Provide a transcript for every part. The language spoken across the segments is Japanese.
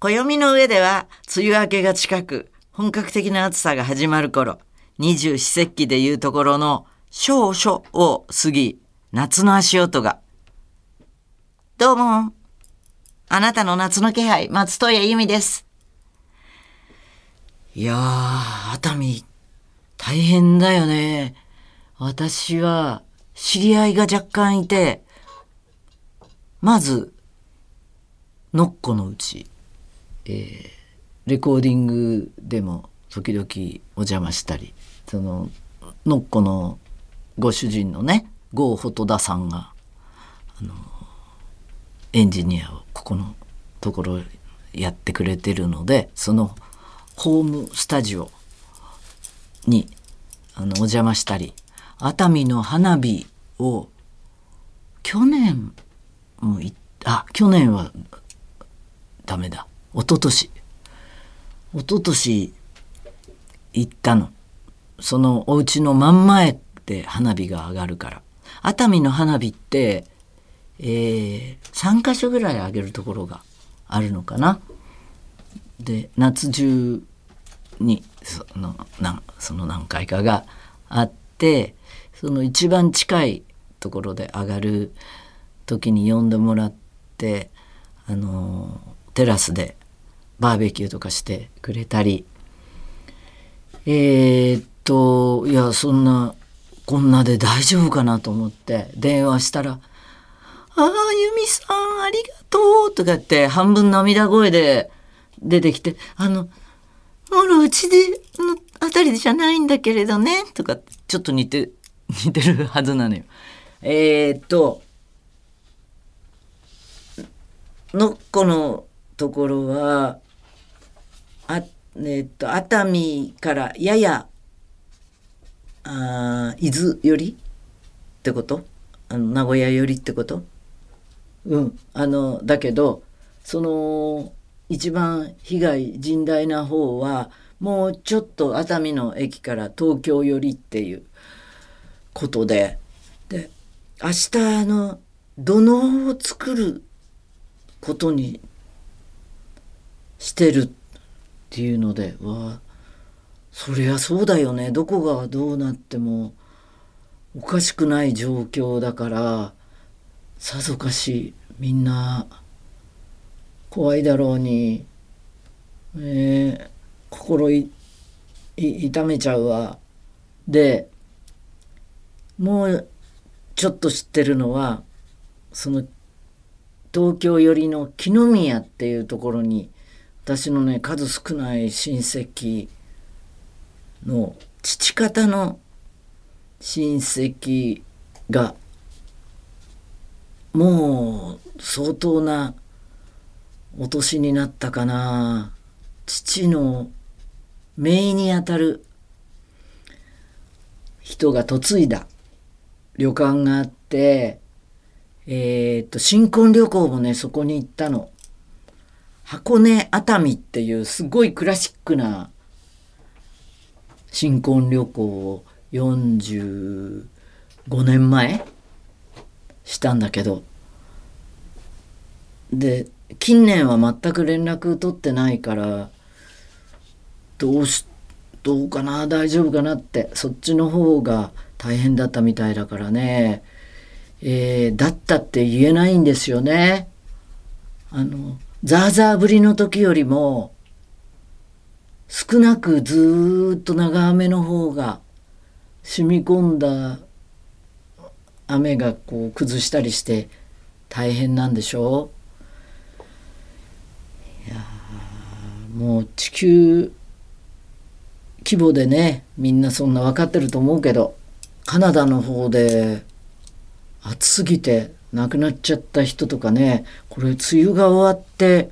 暦の上では梅雨明けが近く、本格的な暑さが始まる頃、二十四節気でいうところの少々を過ぎ、夏の足音が。どうも。あなたの夏の気配、松任谷由実です。いやー、熱海、大変だよね。私は、知り合いが若干いて、まず、のっこのうち、えーレコーディングでも時々お邪魔したり、その、のっこのご主人のね、郷細田さんが、あの、エンジニアをここのところやってくれてるので、そのホームスタジオにあのお邪魔したり熱海の花火を去年もいあ去年はダメだ。一昨年。一昨年行ったの。そのお家の真ん前で花火が上がるから。熱海の花火って、えー、3か所ぐらい上げるところがあるのかな。で夏中にそのなその何回かがあってその一番近いところで上がる時に呼んでもらってあのテラスでバーベキューとかしてくれたりえーっといやそんなこんなで大丈夫かなと思って電話したら「ああ由美さんありがとう」とかって半分涙声で出てきて「あのもろうちでのあたりじゃないんだけれどね」とかちょっと似て 似てるはずなのよ。えー、っとのっこのところはあえっと熱海からややあ伊豆寄り？ってこと？あの名古屋寄りってこと？うん。あのだけどその一番被害甚大な方はもうちょっと熱海の駅から東京寄りっていうことで。で明日あの土のを作ることにしてるっていうのでわあそりゃそうだよね。どこがどうなってもおかしくない状況だからさぞかしみんな怖いだろうに、えー心い痛めちゃうわ。でもうちょっと知ってるのはその東京寄りの木の宮っていうところに私のね数少ない親戚の父方の親戚がもう相当なお年になったかな。父の姪にあたる人が嫁いだ旅館があってえーっと新婚旅行もねそこに行ったの。箱根熱海っていうすごいクラシックな新婚旅行を45年前したんだけどで近年は全く連絡取ってないからどうしどうかな大丈夫かなってそっちの方が大変だったみたいだからね、えーだったって言えないんですよね。あのザーザー降りの時よりも少なくずっと長雨の方が染み込んだ雨がこう崩したりして大変なんでしょう。いやもう地球規模でねみんなそんな分かってると思うけどカナダの方で暑すぎて亡くなっちゃった人とかねこれ梅雨が終わって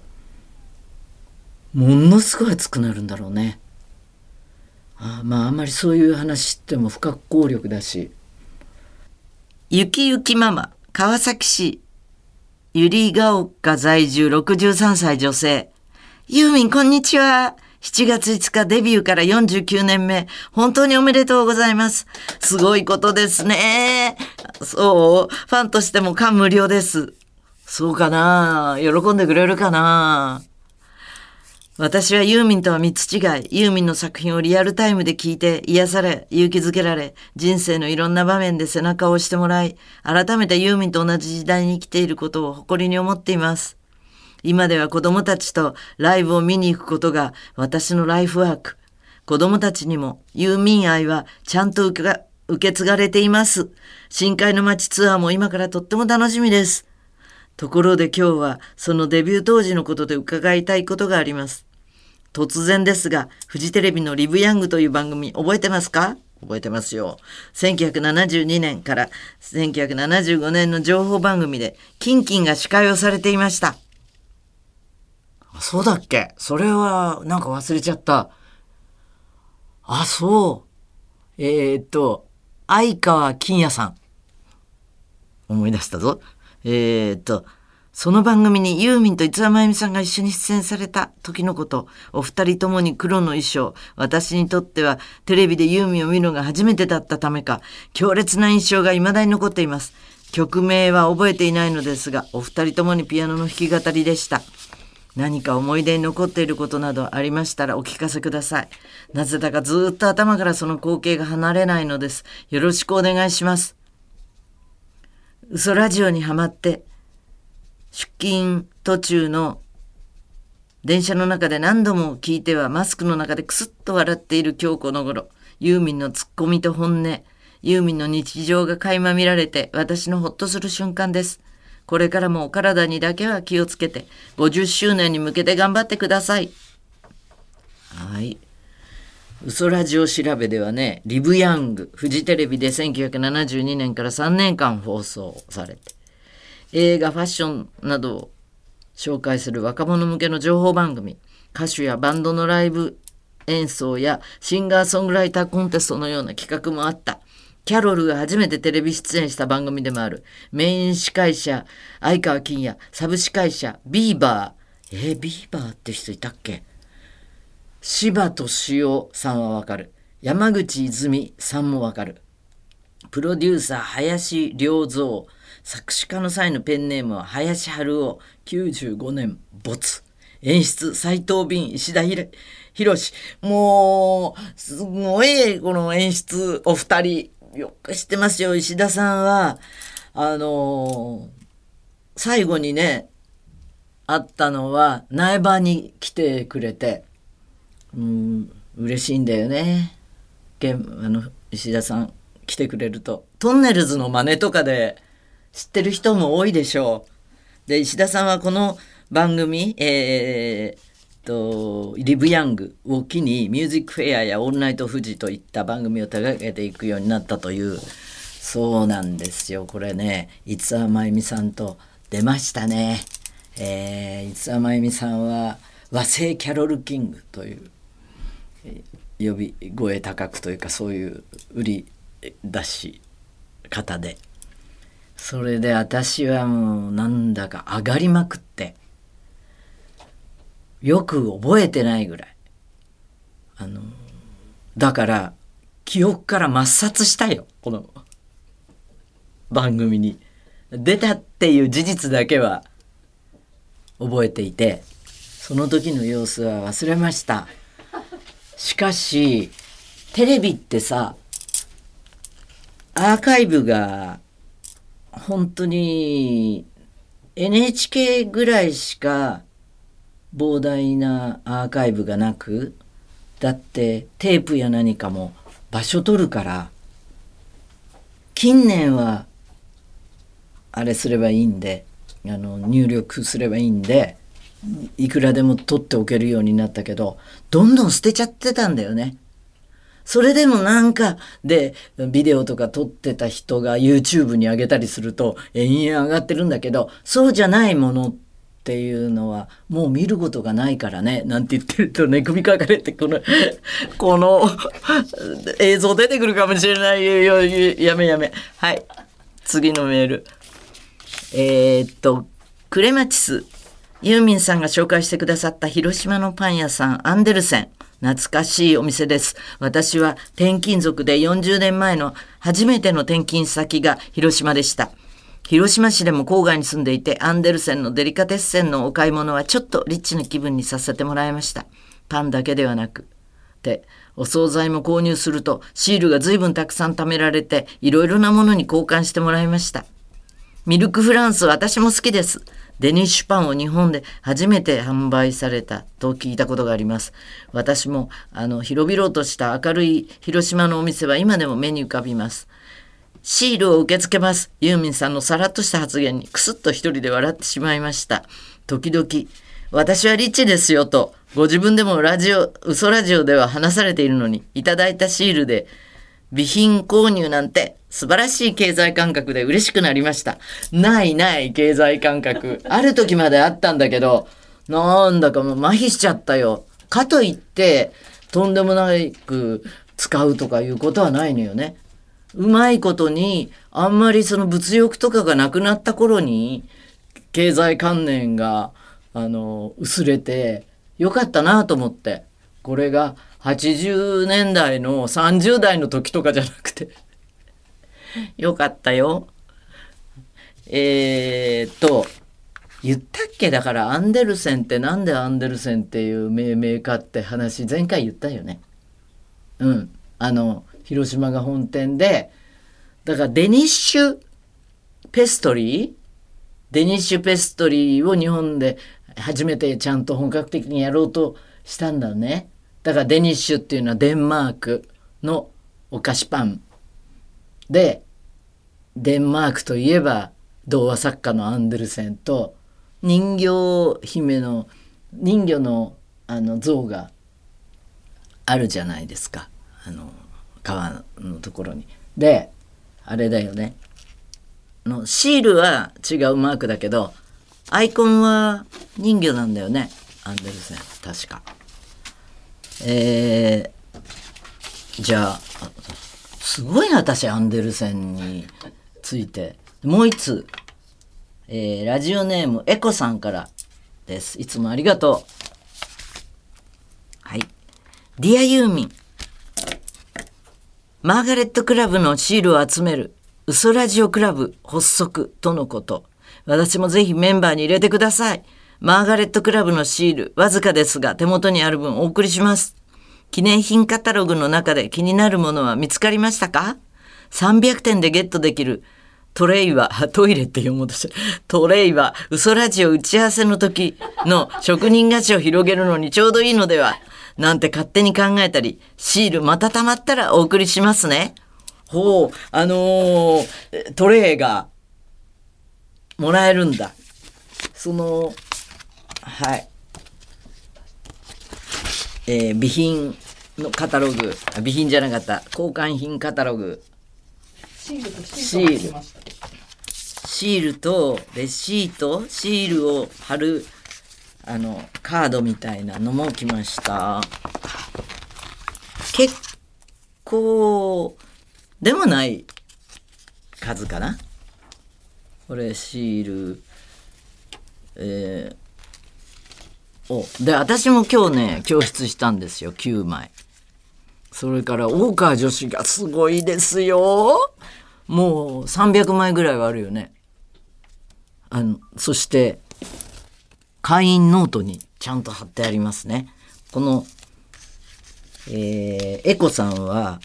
ものすごい暑くなるんだろうね。あまああんまりそういう話っても不可抗力だし。ゆきゆきママ川崎市ゆりが丘在住63歳女性。ユーミンこんにちは。7月5日デビューから49年目。本当におめでとうございます。すごいことですね。そう？ファンとしても感無量です。そうかな？喜んでくれるかな？私はユーミンとは三つ違い、ユーミンの作品をリアルタイムで聞いて癒され、勇気づけられ、人生のいろんな場面で背中を押してもらい、改めてユーミンと同じ時代に生きていることを誇りに思っています。今では子供たちとライブを見に行くことが私のライフワーク。子供たちにもユーミン愛はちゃんと受受け継がれています。深海の街ツアーも今からとっても楽しみです。ところで今日はそのデビュー当時のことで伺いたいことがあります。突然ですが、フジテレビのリブヤングという番組覚えてますか？覚えてますよ。1972年から1975年の情報番組で、キンキンが司会をされていました。そうだっけ？それはなんか忘れちゃった。あ、そう。えー、っと、相川金也さん。思い出したぞ。えー、っと、その番組にユーミンと五輪真由美さんが一緒に出演された時のこと、お二人ともに黒の衣装、私にとってはテレビでユーミンを見るのが初めてだったためか、強烈な印象が未だに残っています。曲名は覚えていないのですが、お二人ともにピアノの弾き語りでした。何か思い出に残っていることなどありましたらお聞かせください。なぜだかずっと頭からその光景が離れないのです。よろしくお願いします。嘘ラジオにハマって、出勤途中の電車の中で何度も聞いてはマスクの中でクスッと笑っている今日この頃、ユーミンのツッコミと本音、ユーミンの日常が垣間見られて私のほっとする瞬間です。これからもお体にだけは気をつけて、50周年に向けて頑張ってください。はい。嘘ラジオ調べではね、リブヤング、フジテレビで1972年から3年間放送されて、映画、ファッションなどを紹介する若者向けの情報番組、歌手やバンドのライブ演奏やシンガーソングライターコンテストのような企画もあった。キャロルが初めてテレビ出演した番組でもある。メイン司会者、相川金也、サブ司会者、ビーバー。えー、ビーバーって人いたっけ？柴敏夫さんはわかる。山口泉さんもわかる。プロデューサー、林良三。作詞家の際のペンネームは林春夫。95年没。演出、斎藤敏、石田博士。もう、すごい、この演出、お二人。よく知ってますよ。石田さんは、あのー最後にね、あったのは、苗場に来てくれて、うん、嬉しいんだよね。あの、石田さん来てくれると。トンネルズの真似とかで知ってる人も多いでしょう。で、石田さんはこの番組、えー、と、リブヤングを機に、ミュージックフェアやオールナイトフジといった番組を手掛けていくようになったという、そうなんですよ。これね、五輪真由美さんと出ましたね。えー、五輪真由美さんは和製キャロルキングという、呼び声高くというかそういう売り出し方でそれで私はもうなんだか上がりまくってよく覚えてないぐらい。あのだから記憶から抹殺したよ。この番組に。出たっていう事実だけは覚えていてその時の様子は忘れました。しかしテレビってさアーカイブが本当に NHK ぐらいしか膨大なアーカイブがなくだってテープや何かも場所取るから近年はあれすればいいんであの入力すればいいんでいくらでも取っておけるようになったけどどんどん捨てちゃってたんだよね。それでもなんかでビデオとか撮ってた人が YouTube に上げたりすると延々上がってるんだけどそうじゃないものってていうのはもう見ることがないからねなんて言ってるとね首かかれてこの この 映像出てくるかもしれないよやめやめはい次のメールえー、っとクレマチスユーミンさんが紹介してくださった広島のパン屋さんアンデルセン懐かしいお店です。私は転勤族で40年前の初めての転勤先が広島でした。広島市でも郊外に住んでいて、アンデルセンのデリカテッセンのお買い物はちょっとリッチな気分にさせてもらいました。パンだけではなく。で、お惣菜も購入すると、シールが随分たくさん貯められて、いろいろなものに交換してもらいました。ミルクフランス私も好きです。デニッシュパンを日本で初めて販売されたと聞いたことがあります。私もあの広々とした明るい広島のお店は今でも目に浮かびます。シールを受け付けます。ユーミンさんのさらっとした発言にクスッと一人で笑ってしまいました。時々、私はリッチですよと、ご自分でもラジオ、嘘ラジオでは話されているのに、いただいたシールで、備品購入なんて素晴らしい経済感覚で嬉しくなりました。ないない経済感覚。ある時まであったんだけど、なんだかもう麻痺しちゃったよ。かといって、とんでもなく使うとかいうことはないのよね。うまいことに、あんまりその物欲とかがなくなった頃に、経済観念が、あの、薄れて、よかったなと思って。これが80年代の30代の時とかじゃなくて。よかったよ。えー、っと、言ったっけ？だからアンデルセンってなんでアンデルセンっていう命名かって話前回言ったよね。うん。あの、広島が本店で、だからデニッシュペストリーデニッシュペストリーを日本で初めてちゃんと本格的にやろうとしたんだね。だからデニッシュっていうのはデンマークのお菓子パン。で、デンマークといえば童話作家のアンデルセンと人形姫の人魚のあの像があるじゃないですか。あの川のところに。で、あれだよね。のシールは違うマークだけどアイコンは人魚なんだよね。アンデルセン。確か。えー、じゃあすごいな私アンデルセンについて。もう一つ、えー、ラジオネームエコさんからです。いつもありがとう。はい。 Dear ユーミン。マーガレットクラブのシールを集める嘘ラジオクラブ発足とのこと。私もぜひメンバーに入れてください。マーガレットクラブのシール、わずかですが手元にある分お送りします。記念品カタログの中で気になるものは見つかりましたか ?300 点でゲットできるトレイは、トイレって読もうとして、トレイは嘘ラジオ打ち合わせの時の職人菓子を広げるのにちょうどいいのではなんて勝手に考えたり、シールまた溜まったらお送りしますね。ほう、あのー、トレイがもらえるんだ。その、はい。えー備品のカタログ、あ備品じゃなかった、交換品カタログ、シールとシシール。シールとレシート、シールを貼る、あの、カードみたいなのも来ました。結構、でもない数かな。これシール、えーおで私も今日ね教室したんですよ9枚それから大川女子がすごいですよもう300枚ぐらいはあるよねあのそして会員ノートにちゃんと貼ってありますねこのえーエコさんは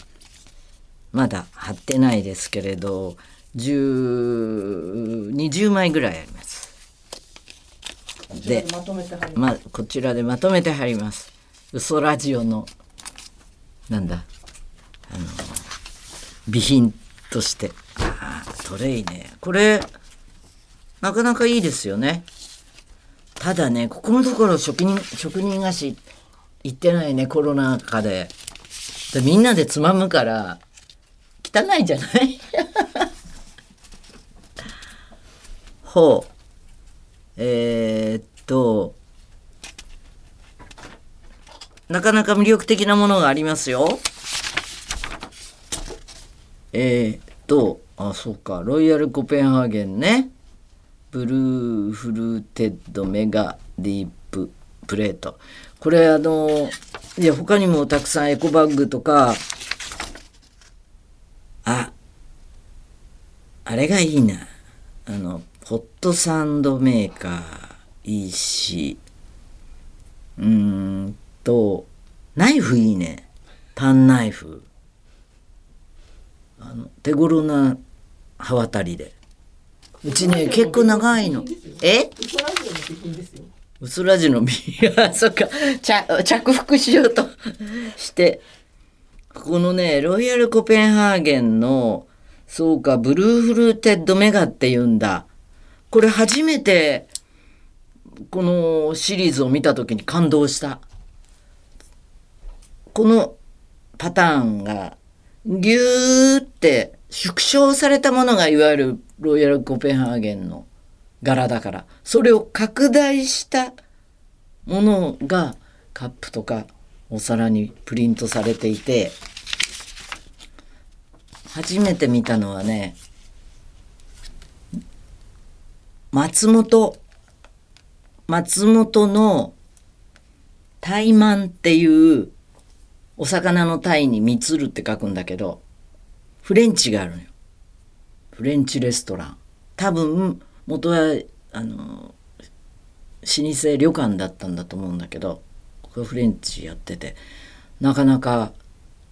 まだ貼ってないですけれど10 20枚ぐらいありますでまとめて貼ります。まあ、こちらでまとめて貼ります。嘘ラジオの、なんだ、あの、備品として。あートレイね。これ、なかなかいいですよね。ただね、ここのところ職人、職人菓子行ってないね、コロナ禍で。でみんなでつまむから、汚いじゃない？ほう。えーっと、なかなか魅力的なものがありますよ。えーっと、あ、そうか、ロイヤルコペンハーゲンね。ブルーフルーテッドメガディーププレート。これあの、いや、他にもたくさんエコバッグとか、あ、あれがいいな。あのホットサンドメーカーいいしうーんとナイフいいねパンナイフあの手頃な刃渡りでうちね結構長いの。え？うつらじの実。あそっか。着着服しようとして。このねロイヤルコペンハーゲンのそうかブルーフルーテッドメガって言うんだ。これ初めてこのシリーズを見た時に感動した。このパターンがギューって縮小されたものがいわゆるロイヤルコペンハーゲンの柄だからそれを拡大したものがカップとかお皿にプリントされていて初めて見たのはね松本松本の怠慢っていうお魚の鯛にみつるって書くんだけどフレンチがあるのよ。フレンチレストラン。多分元はあの老舗旅館だったんだと思うんだけどここフレンチやっててなかなか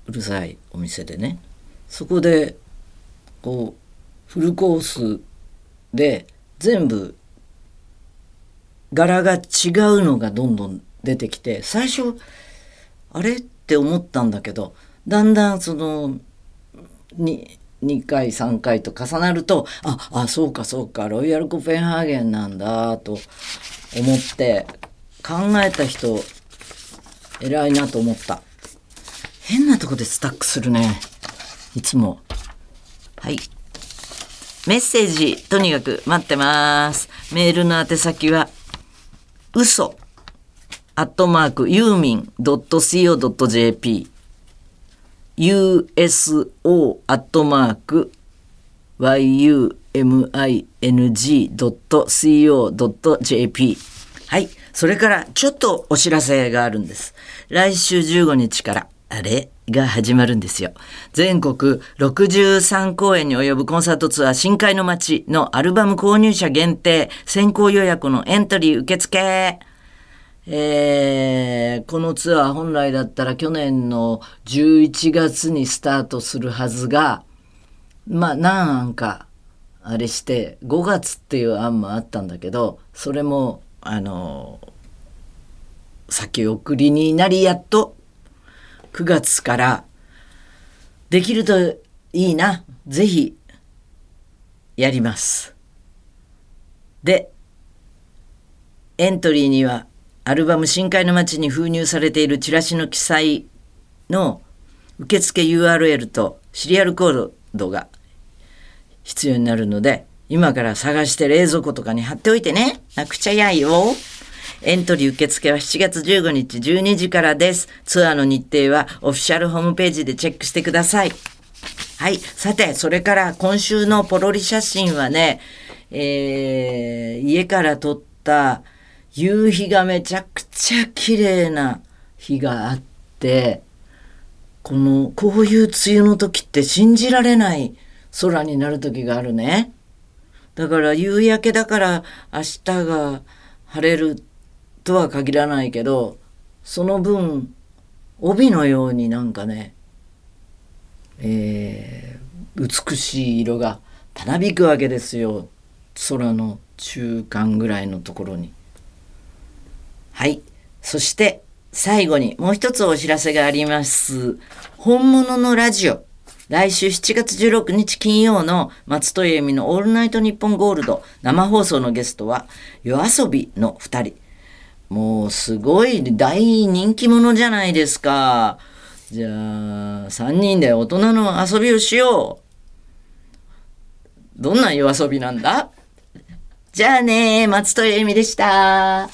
うるさいお店でね。そこでこうフルコースで全部柄が違うのがどんどん出てきて最初あれ？って思ったんだけどだんだんそのに2回3回と重なるとああそうかそうかロイヤルコペンハーゲンなんだと思って考えた人偉いなと思った。変なとこでスタックするね。いつも。はい。メッセージとにかく待ってます。メールの宛先は嘘。アットマークユーミン .co.jp uso アットマーク yuming.co.jp はい。それから、ちょっとお知らせがあるんです。来週15日から、あれが始まるんですよ。全国63公演に及ぶコンサートツアー深海の街のアルバム購入者限定先行予約のエントリー受付。えーこのツアー本来だったら去年の11月にスタートするはずが、まあ何案かあれして5月っていう案もあったんだけどそれもあの先送りになりやっと9月からできるといいなぜひやります。でエントリーにはアルバム「深海の街」に封入されているチラシの記載の受付 URL とシリアルコードが必要になるので今から探して冷蔵庫とかに貼っておいてね。なくちゃやいよ。エントリー受付は7月15日12時からです。ツアーの日程はオフィシャルホームページでチェックしてください。はい。さて、それから今週のポロリ写真はね、えー家から撮った夕日がめちゃくちゃ綺麗な日があって、この、こういう梅雨の時って信じられない空になる時があるね。だから夕焼けだから明日が晴れるとは限らないけど、その分、帯のようになんかね、えー美しい色がたなびくわけですよ空の中間ぐらいのところにはいそして最後にもう一つお知らせがあります本物のラジオ来週7月16日金曜の松戸由美の「オールナイトニッポンゴールド」生放送のゲストは夜遊びの2人もうすごい大人気者じゃないですか。じゃあ、3人で大人の遊びをしよう。どんな夜遊びなんだ？じゃあね松戸由美でした。